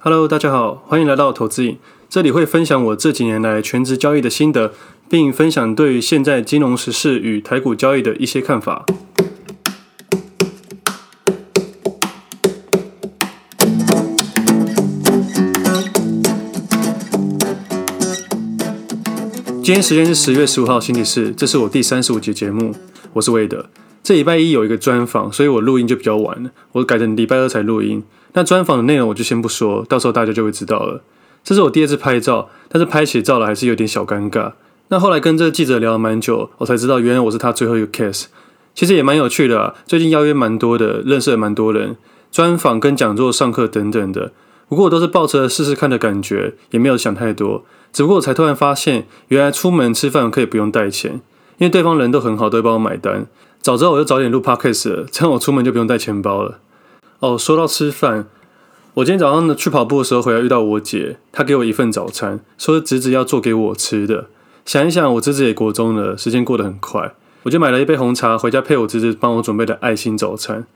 Hello，大家好，欢迎来到投资影。这里会分享我这几年来全职交易的心得，并分享对于现在金融时事与台股交易的一些看法。今天时间是十月十五号星期四，这是我第三十五集节目，我是魏德。这礼拜一有一个专访，所以我录音就比较晚了，我改成礼拜二才录音。那专访的内容我就先不说，到时候大家就会知道了。这是我第二次拍照，但是拍起照来还是有点小尴尬。那后来跟这个记者聊了蛮久，我才知道原来我是他最后一个 case。其实也蛮有趣的啊，最近邀约蛮多的，认识了蛮多人，专访跟讲座、上课等等的。不过我都是抱着试试看的感觉，也没有想太多。只不过我才突然发现，原来出门吃饭可以不用带钱，因为对方人都很好，都会帮我买单。早知道我就早点录 podcast 了，这样我出门就不用带钱包了。哦，说到吃饭，我今天早上呢去跑步的时候回来遇到我姐，她给我一份早餐，说侄子要做给我吃的。想一想，我侄子也国中了，时间过得很快，我就买了一杯红茶回家配我侄子帮我准备的爱心早餐。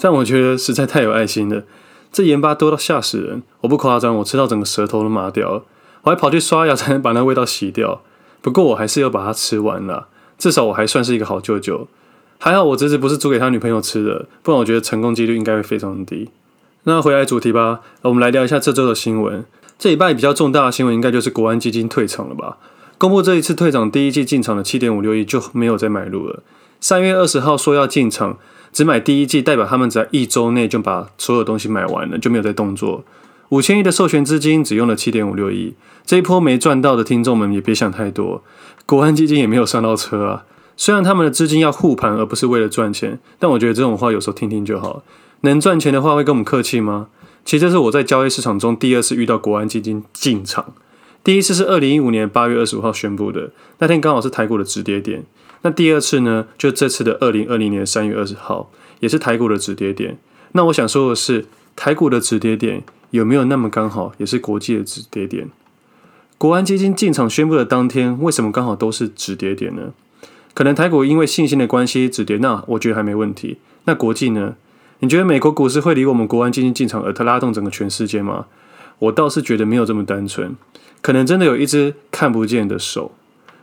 但我觉得实在太有爱心了，这盐巴多到吓死人，我不夸张，我吃到整个舌头都麻掉了，我还跑去刷牙才能把那味道洗掉。不过我还是要把它吃完了，至少我还算是一个好舅舅。还好我侄子不是煮给他女朋友吃的，不然我觉得成功几率应该会非常低。那回来主题吧，我们来聊一下这周的新闻。这礼拜比较重大的新闻应该就是国安基金退场了吧？公布这一次退场第一季进场的七点五六亿就没有再买入了。三月二十号说要进场，只买第一季，代表他们在一周内就把所有东西买完了，就没有再动作。五千亿的授权资金只用了七点五六亿，这一波没赚到的听众们也别想太多，国安基金也没有上到车啊。虽然他们的资金要护盘，而不是为了赚钱，但我觉得这种话有时候听听就好。能赚钱的话会跟我们客气吗？其实这是我在交易市场中第二次遇到国安基金进场，第一次是二零一五年八月二十五号宣布的，那天刚好是台股的止跌点。那第二次呢，就这次的二零二零年三月二十号，也是台股的止跌点。那我想说的是，台股的止跌点有没有那么刚好，也是国际的止跌点？国安基金进场宣布的当天，为什么刚好都是止跌点呢？可能台股因为信心的关系止跌，那我觉得还没问题。那国际呢？你觉得美国股市会离我们国安基金进场而它拉动整个全世界吗？我倒是觉得没有这么单纯，可能真的有一只看不见的手，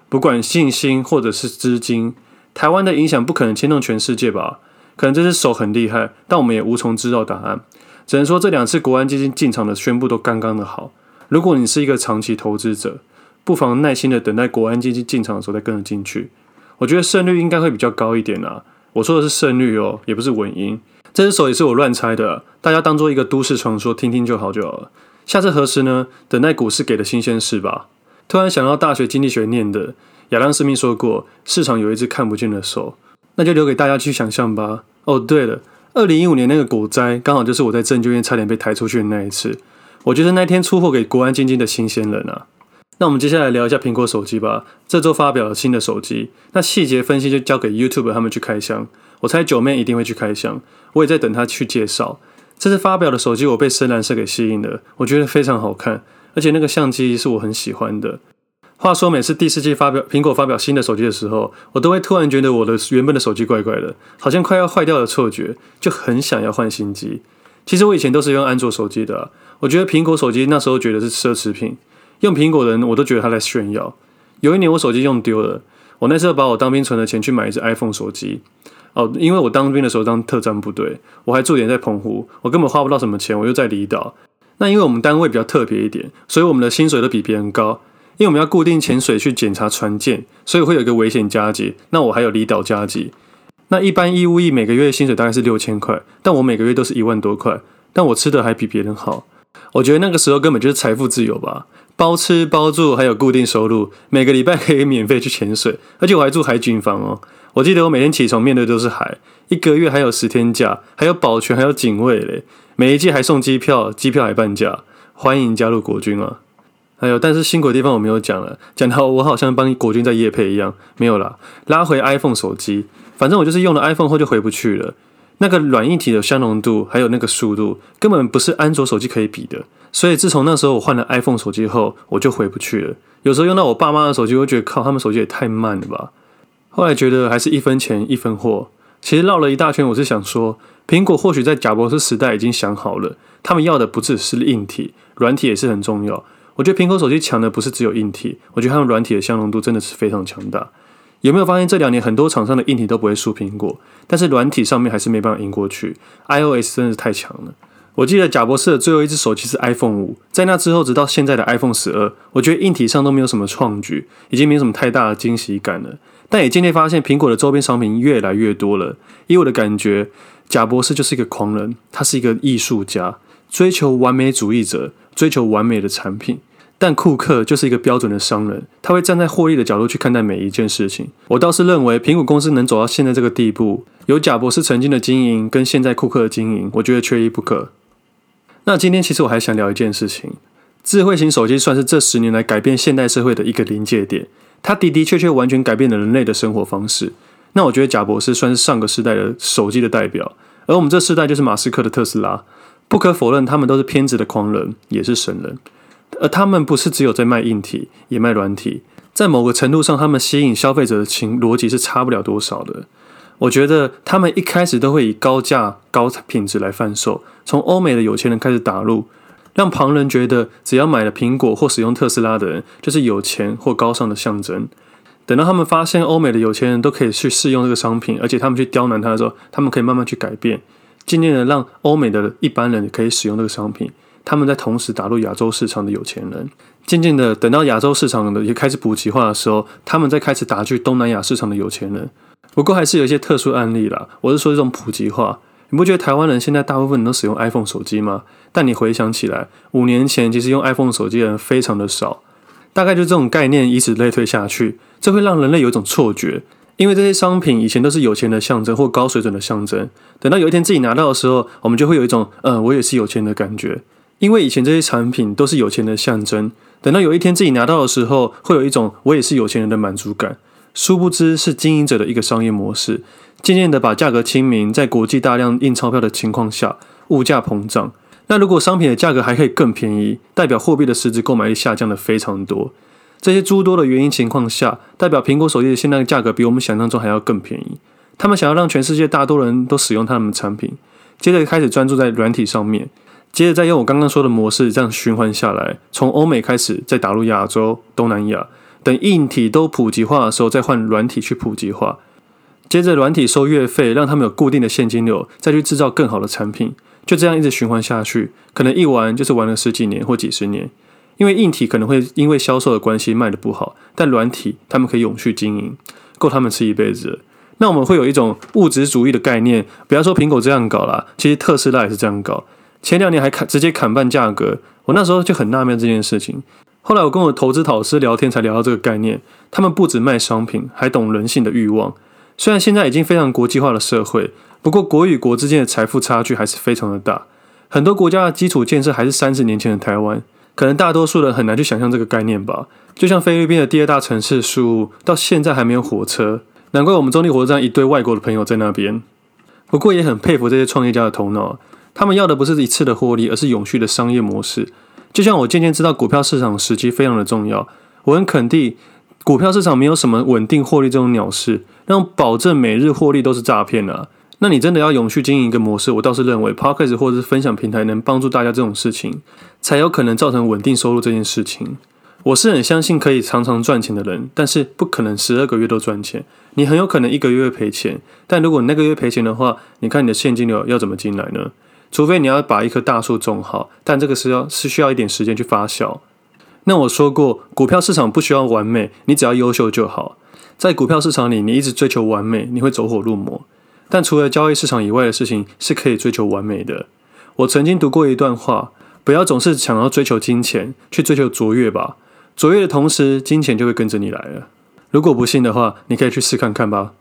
不管信心或者是资金，台湾的影响不可能牵动全世界吧？可能这只手很厉害，但我们也无从知道答案。只能说这两次国安基金进场的宣布都刚刚的好。如果你是一个长期投资者，不妨耐心的等待国安基金进场的时候再跟着进去。我觉得胜率应该会比较高一点啊！我说的是胜率哦，也不是稳赢。这只手也是我乱猜的，大家当做一个都市传说听听就好就好了。下次何时呢？等待股市给的新鲜事吧。突然想到大学经济学念的亚当·斯密说过，市场有一只看不见的手，那就留给大家去想象吧。哦，对了，二零一五年那个股灾刚好就是我在证券院差点被抬出去的那一次。我就是那天出货给国安基金的新鲜人啊。那我们接下来聊一下苹果手机吧。这周发表了新的手机，那细节分析就交给 YouTube 他们去开箱。我猜九妹一定会去开箱，我也在等他去介绍。这次发表的手机，我被深蓝色给吸引了，我觉得非常好看，而且那个相机是我很喜欢的。话说，每次第四季发表苹果发表新的手机的时候，我都会突然觉得我的原本的手机怪怪的，好像快要坏掉的错觉，就很想要换新机。其实我以前都是用安卓手机的，我觉得苹果手机那时候觉得是奢侈品。用苹果的人，我都觉得他在炫耀。有一年我手机用丢了，我那时候把我当兵存的钱去买一只 iPhone 手机。哦，因为我当兵的时候当特战部队，我还驻点在澎湖，我根本花不到什么钱，我又在离岛。那因为我们单位比较特别一点，所以我们的薪水都比别人高。因为我们要固定潜水去检查船舰，所以会有一个危险加给。那我还有离岛加给。那一般义务役每个月薪水大概是六千块，但我每个月都是一万多块，但我吃的还比别人好。我觉得那个时候根本就是财富自由吧。包吃包住，还有固定收入，每个礼拜可以免费去潜水，而且我还住海景房哦。我记得我每天起床面对都是海，一个月还有十天假，还有保全，还有警卫嘞。每一季还送机票，机票还半价，欢迎加入国军啊！还有，但是辛苦的地方我没有讲了，讲到我好像帮国军在夜配一样，没有啦。拉回 iPhone 手机，反正我就是用了 iPhone 后就回不去了。那个软硬体的相容度，还有那个速度，根本不是安卓手机可以比的。所以自从那时候我换了 iPhone 手机后，我就回不去了。有时候用到我爸妈的手机，我觉得靠，他们手机也太慢了吧。后来觉得还是一分钱一分货。其实绕了一大圈，我是想说，苹果或许在贾博士时代已经想好了，他们要的不只是硬体，软体也是很重要。我觉得苹果手机强的不是只有硬体，我觉得他们软体的相容度真的是非常强大。有没有发现这两年很多厂商的硬体都不会输苹果，但是软体上面还是没办法赢过去？iOS 真的是太强了。我记得贾博士的最后一只手机是 iPhone 五，在那之后，直到现在的 iPhone 十二，我觉得硬体上都没有什么创举，已经没有什么太大的惊喜感了。但也渐渐发现，苹果的周边商品越来越多了。以我的感觉，贾博士就是一个狂人，他是一个艺术家，追求完美主义者，追求完美的产品。但库克就是一个标准的商人，他会站在获利的角度去看待每一件事情。我倒是认为，苹果公司能走到现在这个地步，有贾博士曾经的经营跟现在库克的经营，我觉得缺一不可。那今天其实我还想聊一件事情，智慧型手机算是这十年来改变现代社会的一个临界点，它的的确确完全改变了人类的生活方式。那我觉得贾博士算是上个时代的手机的代表，而我们这世代就是马斯克的特斯拉。不可否认，他们都是偏执的狂人，也是神人。而他们不是只有在卖硬体，也卖软体，在某个程度上，他们吸引消费者的情逻辑是差不了多少的。我觉得他们一开始都会以高价、高品质来贩售，从欧美的有钱人开始打入，让旁人觉得只要买了苹果或使用特斯拉的人就是有钱或高尚的象征。等到他们发现欧美的有钱人都可以去试用这个商品，而且他们去刁难他的时候，他们可以慢慢去改变，渐渐的让欧美的一般人可以使用这个商品。他们在同时打入亚洲市场的有钱人，渐渐的等到亚洲市场的也开始普及化的时候，他们再开始打去东南亚市场的有钱人。不过还是有一些特殊案例啦。我是说这种普及化，你不觉得台湾人现在大部分都使用 iPhone 手机吗？但你回想起来，五年前其实用 iPhone 手机的人非常的少。大概就这种概念，以此类推下去，这会让人类有一种错觉，因为这些商品以前都是有钱的象征或高水准的象征。等到有一天自己拿到的时候，我们就会有一种，嗯，我也是有钱的感觉。因为以前这些产品都是有钱的象征，等到有一天自己拿到的时候，会有一种我也是有钱人的满足感。殊不知是经营者的一个商业模式，渐渐的把价格亲民，在国际大量印钞票的情况下，物价膨胀。那如果商品的价格还可以更便宜，代表货币的实质购买力下降的非常多。这些诸多的原因情况下，代表苹果手机的现在的价格比我们想象中还要更便宜。他们想要让全世界大多人都使用他们的产品，接着开始专注在软体上面，接着再用我刚刚说的模式这样循环下来，从欧美开始，再打入亚洲、东南亚。等硬体都普及化的时候，再换软体去普及化，接着软体收月费，让他们有固定的现金流，再去制造更好的产品，就这样一直循环下去，可能一玩就是玩了十几年或几十年。因为硬体可能会因为销售的关系卖得不好，但软体他们可以永续经营，够他们吃一辈子。那我们会有一种物质主义的概念，不要说苹果这样搞啦，其实特斯拉也是这样搞，前两年还砍直接砍半价格，我那时候就很纳闷这件事情。后来我跟我投资导师聊天，才聊到这个概念。他们不只卖商品，还懂人性的欲望。虽然现在已经非常国际化的社会，不过国与国之间的财富差距还是非常的大。很多国家的基础建设还是三十年前的台湾，可能大多数人很难去想象这个概念吧。就像菲律宾的第二大城市苏务，到现在还没有火车，难怪我们中立火车站一堆外国的朋友在那边。不过也很佩服这些创业家的头脑，他们要的不是一次的获利，而是永续的商业模式。就像我渐渐知道股票市场时机非常的重要，我很肯定股票市场没有什么稳定获利这种鸟事，那种保证每日获利都是诈骗啊。那你真的要永续经营一个模式，我倒是认为 Podcast 或者是分享平台能帮助大家这种事情，才有可能造成稳定收入这件事情。我是很相信可以常常赚钱的人，但是不可能十二个月都赚钱，你很有可能一个月赔钱。但如果那个月赔钱的话，你看你的现金流要怎么进来呢？除非你要把一棵大树种好，但这个是要是需要一点时间去发酵。那我说过，股票市场不需要完美，你只要优秀就好。在股票市场里，你一直追求完美，你会走火入魔。但除了交易市场以外的事情是可以追求完美的。我曾经读过一段话：不要总是想要追求金钱，去追求卓越吧。卓越的同时，金钱就会跟着你来了。如果不信的话，你可以去试看看吧。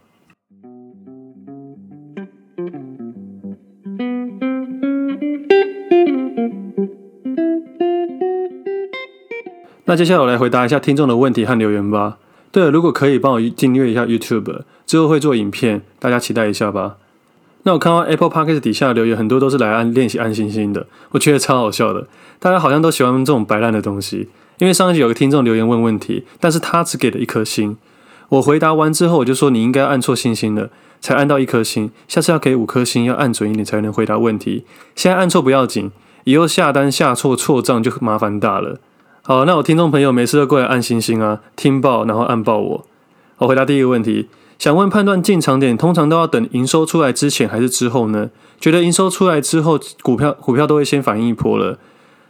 那接下来我来回答一下听众的问题和留言吧。对了，如果可以帮我订阅一下 YouTube，之后会做影片，大家期待一下吧。那我看到 Apple Podcast 底下的留言很多都是来按练习按星星的，我觉得超好笑的。大家好像都喜欢这种白烂的东西。因为上一集有个听众留言问问题，但是他只给了一颗星。我回答完之后，我就说你应该按错星星了，才按到一颗星。下次要给五颗星，要按准一点才能回答问题。现在按错不要紧。以后下单下错错账就麻烦大了。好，那我听众朋友每次都过来按星星啊，听报然后按报我。我回答第一个问题，想问判断进场点通常都要等营收出来之前还是之后呢？觉得营收出来之后，股票股票都会先反应一波了。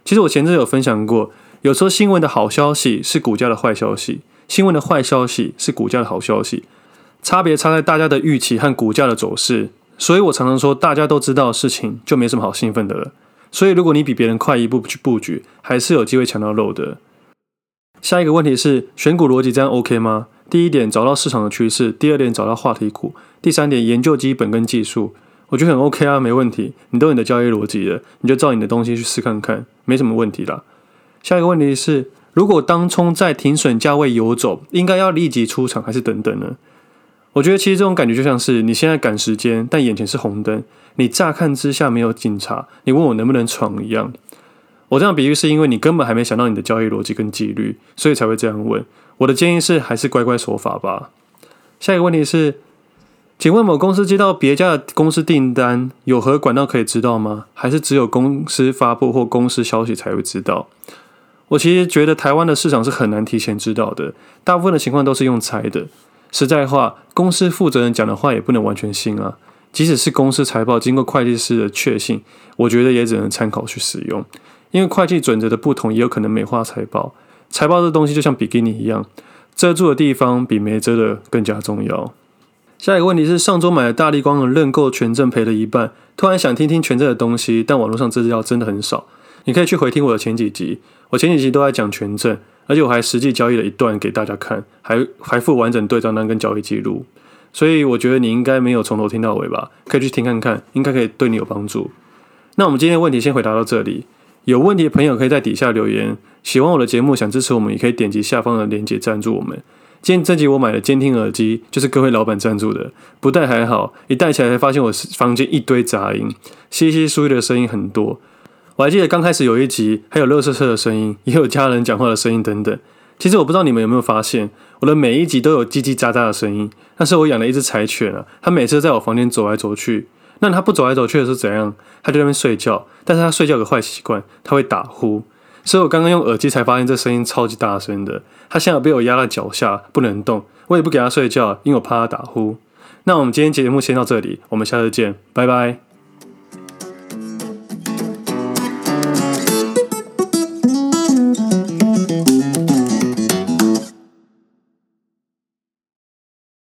其实我前阵有分享过，有时候新闻的好消息是股价的坏消息，新闻的坏消息是股价的好消息，差别差在大家的预期和股价的走势。所以我常常说，大家都知道的事情就没什么好兴奋的了。所以如果你比别人快一步去布局，还是有机会抢到肉的。下一个问题是，选股逻辑这样 OK 吗？第一点，找到市场的趋势；第二点，找到话题股；第三点，研究基本跟技术。我觉得很 OK 啊，没问题。你都有你的交易逻辑了，你就照你的东西去试看看，没什么问题啦。下一个问题是，如果当冲在停损价位游走，应该要立即出场还是等等呢？我觉得其实这种感觉就像是你现在赶时间，但眼前是红灯，你乍看之下没有警察，你问我能不能闯一样。我这样比喻是因为你根本还没想到你的交易逻辑跟纪律，所以才会这样问。我的建议是，还是乖乖守法吧。下一个问题是，请问某公司接到别家的公司订单，有何管道可以知道吗？还是只有公司发布或公司消息才会知道？我其实觉得台湾的市场是很难提前知道的，大部分的情况都是用猜的。实在话，公司负责人讲的话也不能完全信啊。即使是公司财报经过会计师的确信，我觉得也只能参考去使用，因为会计准则的不同，也有可能美化财报。财报这东西就像比基尼一样，遮住的地方比没遮的更加重要。下一个问题是，上周买了大力光的认购权证赔了一半，突然想听听权证的东西，但网络上资料真的很少。你可以去回听我的前几集，我前几集都在讲权证，而且我还实际交易了一段给大家看，还还附完整对账单跟交易记录。所以我觉得你应该没有从头听到尾吧？可以去听看看，应该可以对你有帮助。那我们今天的问题先回答到这里。有问题的朋友可以在底下留言。喜欢我的节目，想支持我们，也可以点击下方的链接赞助我们。今天这集我买的监听耳机，就是各位老板赞助的。不戴还好，一戴起来才发现我房间一堆杂音，稀稀疏疏的声音很多。我还记得刚开始有一集，还有垃圾车的声音，也有家人讲话的声音等等。其实我不知道你们有没有发现，我的每一集都有叽叽喳喳的声音。那是我养了一只柴犬啊，它每次在我房间走来走去。那它不走来走去的是怎样？它就在那边睡觉。但是它睡觉有个坏习惯，它会打呼。所以我刚刚用耳机才发现这声音超级大声的。它现在被我压在脚下，不能动。我也不给它睡觉，因为我怕它打呼。那我们今天节目先到这里，我们下次见，拜拜。